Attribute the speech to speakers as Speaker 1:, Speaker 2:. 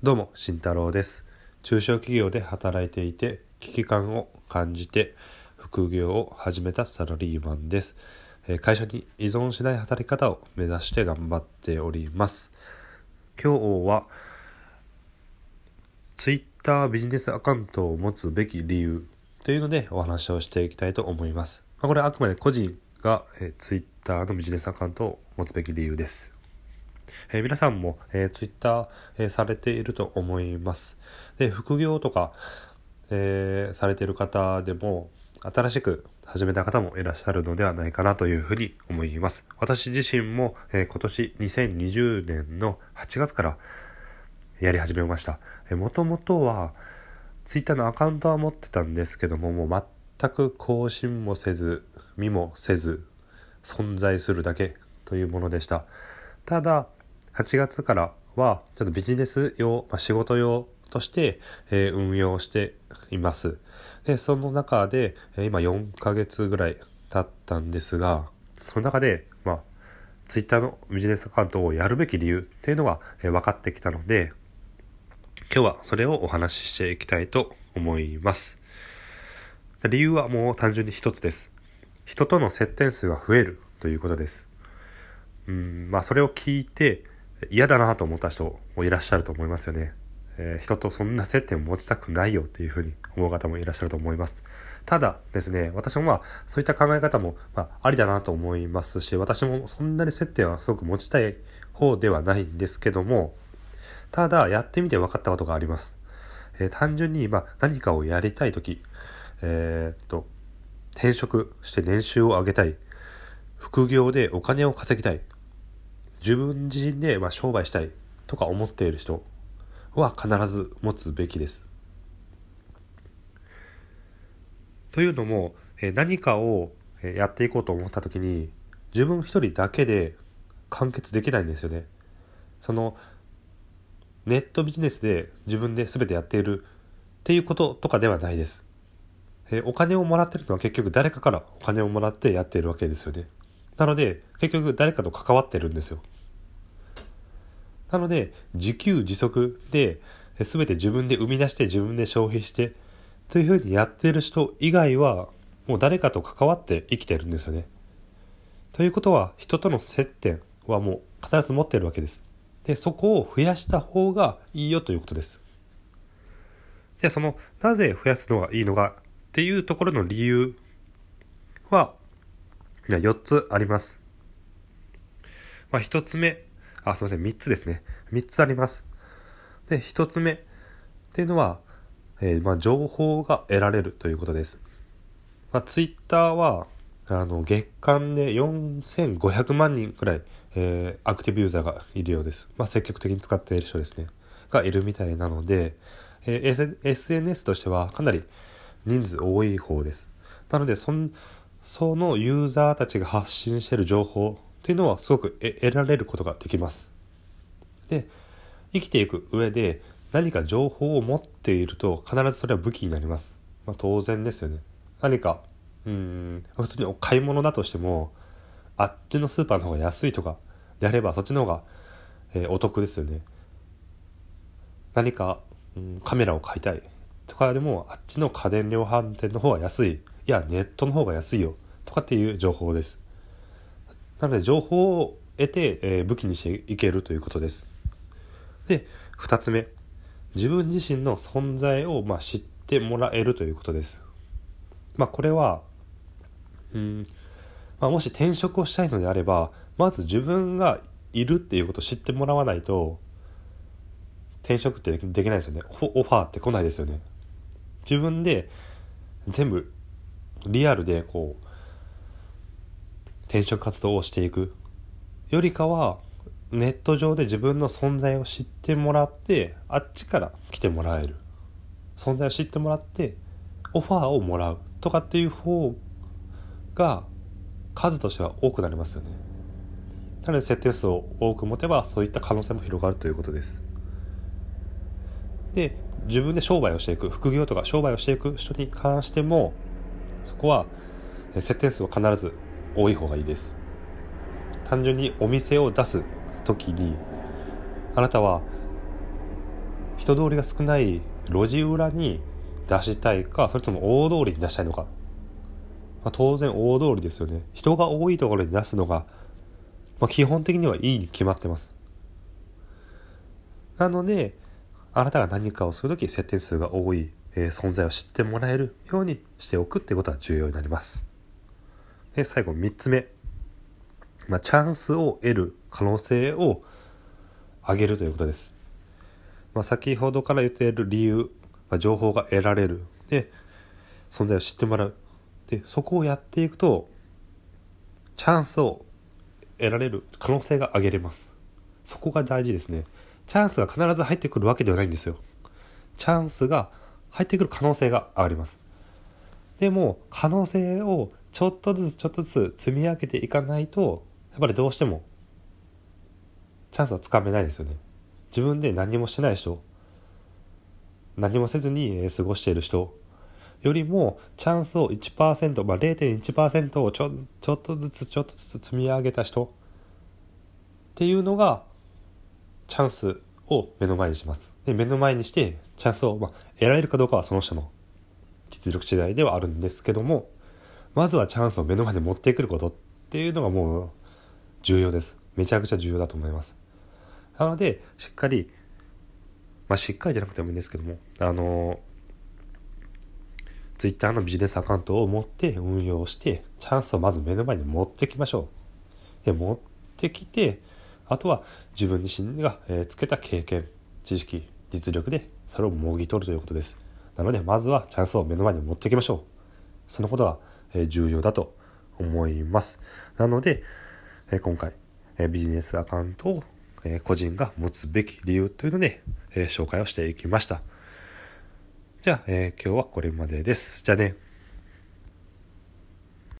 Speaker 1: どうも、慎太郎です。中小企業で働いていて、危機感を感じて、副業を始めたサラリーマンです。会社に依存しない働き方を目指して頑張っております。今日は、Twitter ビジネスアカウントを持つべき理由というのでお話をしていきたいと思います。これはあくまで個人が、Twitter のビジネスアカウントを持つべき理由です。えー皆さんも、えー、Twitter、えーされていると思います。で、副業とか、えーされている方でも、新しく始めた方もいらっしゃるのではないかなというふうに思います。私自身も、えー今年2020年の8月からやり始めました。えー、もともとは、Twitter のアカウントは持ってたんですけども、もう全く更新もせず、見もせず、存在するだけというものでした。ただ、8月からは、ちょっとビジネス用、まあ、仕事用として、えー運用しています。で、その中で、えー今4ヶ月ぐらい経ったんですが、その中で、まあ、Twitter のビジネスアカウントをやるべき理由っていうのが、えー分かってきたので、今日はそれをお話ししていきたいと思います。理由はもう単純に一つです。人との接点数が増えるということです。うん、まあそれを聞いて嫌だなと思った人もいらっしゃると思いますよね。えー人とそんな接点を持ちたくないよっていうふうに思う方もいらっしゃると思います。ただですね、私もまあそういった考え方もまありだなと思いますし、私もそんなに接点はすごく持ちたい方ではないんですけども、ただやってみて分かったことがあります。えー単純にま何かをやりたいとき、えーっと、転職して年収を上げたい、副業でお金を稼ぎたい、自分自身でまあ商売したいとか思っている人は必ず持つべきです。というのも、何かをやっていこうと思った時に自分一人だけで完結できないんですよね。そのネットビジネスで自分で全てやっているっていうこととかではないです。えお金をもらってるのは結局誰かからお金をもらってやっているわけですよね。なので結局誰かと関わってるんですよ。なので自給自足でえー全て自分で生み出して自分で消費してというふうにやってる人以外はもう誰かと関わって生きてるんですよね。ということは人との接点はもう必ず持ってるわけです。で、そこを増やした方がいいよということです。で、その、なぜ増やすのがいいのかっていうところの理由は、いや、4つあります。まあ、1つ目、あ、すいません、3つですね。3つあります。で、1つ目っていうのは、えーまあ、情報が得られるということです。まあ、ツイッターは、あの、月間で4500万人くらい、えーアクティブユーザーがいるようです。まあ、積極的に使っている人ですね。がいるみたいなので、えー S- SNS としてはかなり人数多い方です。なので、そん、そのユーザーたちが発信している情報っていうのはすごく得られることができます。で、生きていく上で何か情報を持っていると必ずそれは武器になります。まあ、当然ですよね。何か、うん、普通にお買い物だとしても、あっちのスーパーの方が安いとかであればそっちの方が、えーお得ですよね。何か、うん、カメラを買いたいとかでもあっちの家電量販店の方が安い。いや、ネットの方が安いよとかっていう情報です。なので情報を得て、えー武器にしていけるということです。で、二つ目。自分自身の存在を、まあ、知ってもらえるということです。まあ、これは、うん、まあ、もし転職をしたいのであれば、まず自分がいるっていうことを知ってもらわないと、転職ってできないですよね。オファーって来ないですよね。自分で全部リアルでこう、転職活動をしていくよりかは、ネット上で自分の存在を知ってもらって、あっちから来てもらえる。存在を知ってもらって、オファーをもらうとかっていう方が数としては多くなりますよね。なので設定数を多く持てばそういった可能性も広がるということです。で、自分で商売をしていく、副業とか商売をしていく人に関しても、そこは設定数は必ず多い方がいいです。単純にお店を出す時に、あなたは人通りが少ない路地裏に出したいかそれとも大通りに出したいのか、まあ、当然大通りですよね。人が多いところに出すのが、まあ、基本的にはいいに決まってます。なのであなたが何かをするとき設定数が多い、えー、存在を知ってもらえるようにしておくっていうことは重要になります。で最後3つ目、まあ、チャンスを得る可能性を上げるということです。まあ、先ほどから言っている理由、まあ、情報が得られる。で存在を知ってもらう。でそこをやっていくとチャンスを得られる可能性が上げれます。そこが大事ですね。チャンスが必ず入ってくるわけではないんですよ。チャンスが入ってくる可能性が上がりますでも可能性をちょっとずつちょっとずつ積み上げていかないとやっぱりどうしてもチャンスはつかめないですよね自分で何もしてない人何もせずに過ごしている人よりもチャンスを1%、まあ、0.1%をちょちょっとずつちょっとずつ積み上げた人っていうのがチャンスを目の前にします。で目の前にしてチャンスを、まあ、得られるかどうかはその人の実力次第ではあるんですけどもまずはチャンスを目の前に持ってくることっていうのがもう重要です。めちゃくちゃ重要だと思います。なので、しっかり、まあ、しっかりじゃなくてもいいんですけども、あの、ツイッターのビジネスアカウントを持って運用して、チャンスをまず目の前に持ってきましょう。で、持ってきて、あとは自分自身が、えつけた経験、知識、実力でそれをもぎ取るということです。なので、まずはチャンスを目の前に持っていきましょう。そのことが、重要だと思います。なので、今回、ビジネスアカウントを個人が持つべき理由というので、紹介をしていきました。じゃあ、え今日はこれまでです。じゃあね。